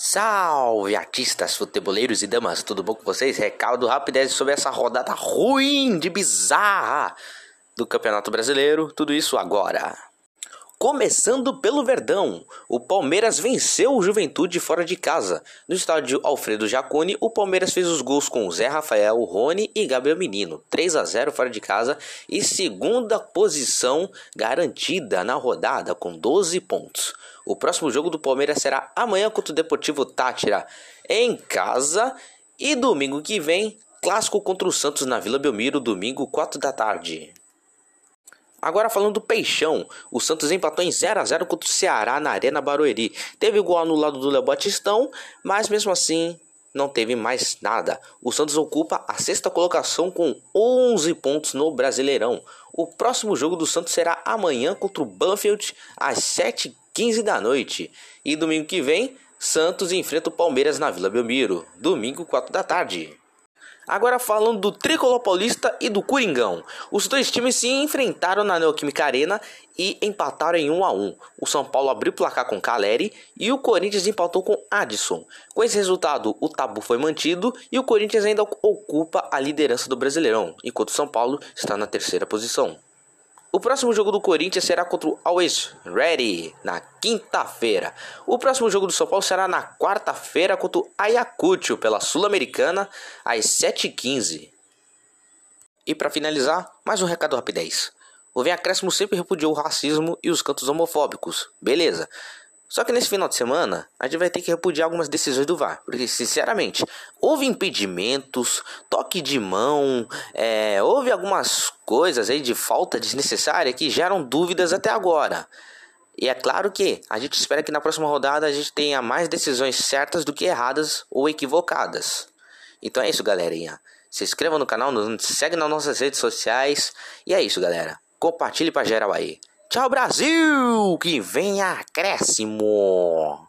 Salve artistas, futeboleiros e damas, tudo bom com vocês? Recado rapidez sobre essa rodada ruim de bizarra do Campeonato Brasileiro, tudo isso agora. Começando pelo Verdão, o Palmeiras venceu o Juventude fora de casa. No estádio Alfredo Jaconi, o Palmeiras fez os gols com Zé Rafael, Rony e Gabriel Menino, 3 a 0 fora de casa e segunda posição garantida na rodada com 12 pontos. O próximo jogo do Palmeiras será amanhã contra o Deportivo Tátira em casa e domingo que vem, clássico contra o Santos na Vila Belmiro, domingo 4 da tarde. Agora falando do Peixão, o Santos empatou em 0 a 0 contra o Ceará na Arena Barueri. Teve gol anulado do Léo Batistão, mas mesmo assim não teve mais nada. O Santos ocupa a sexta colocação com 11 pontos no Brasileirão. O próximo jogo do Santos será amanhã contra o Banfield às 7h15 da noite. E domingo que vem, Santos enfrenta o Palmeiras na Vila Belmiro, domingo 4 da tarde. Agora falando do Tricolor Paulista e do Coringão. Os dois times se enfrentaram na Neoquímica Arena e empataram em 1 a 1. O São Paulo abriu o placar com Caleri e o Corinthians empatou com Adson. Com esse resultado, o tabu foi mantido e o Corinthians ainda ocupa a liderança do Brasileirão, enquanto o São Paulo está na terceira posição. O próximo jogo do Corinthians será contra o Always Ready na quinta-feira. O próximo jogo do São Paulo será na quarta-feira contra o Ayacucho pela Sul-Americana às 7h15. E para finalizar, mais um recado rapidez. O Vem Acréscimo sempre repudiou o racismo e os cantos homofóbicos. Beleza. Só que nesse final de semana, a gente vai ter que repudiar algumas decisões do VAR. Porque, sinceramente, houve impedimentos, toque de mão, é, houve algumas coisas aí de falta desnecessária que geram dúvidas até agora. E é claro que a gente espera que na próxima rodada a gente tenha mais decisões certas do que erradas ou equivocadas. Então é isso, galerinha. Se inscreva no canal, nos segue nas nossas redes sociais. E é isso, galera. Compartilhe para geral aí. Tchau, Brasil! Que venha acréscimo!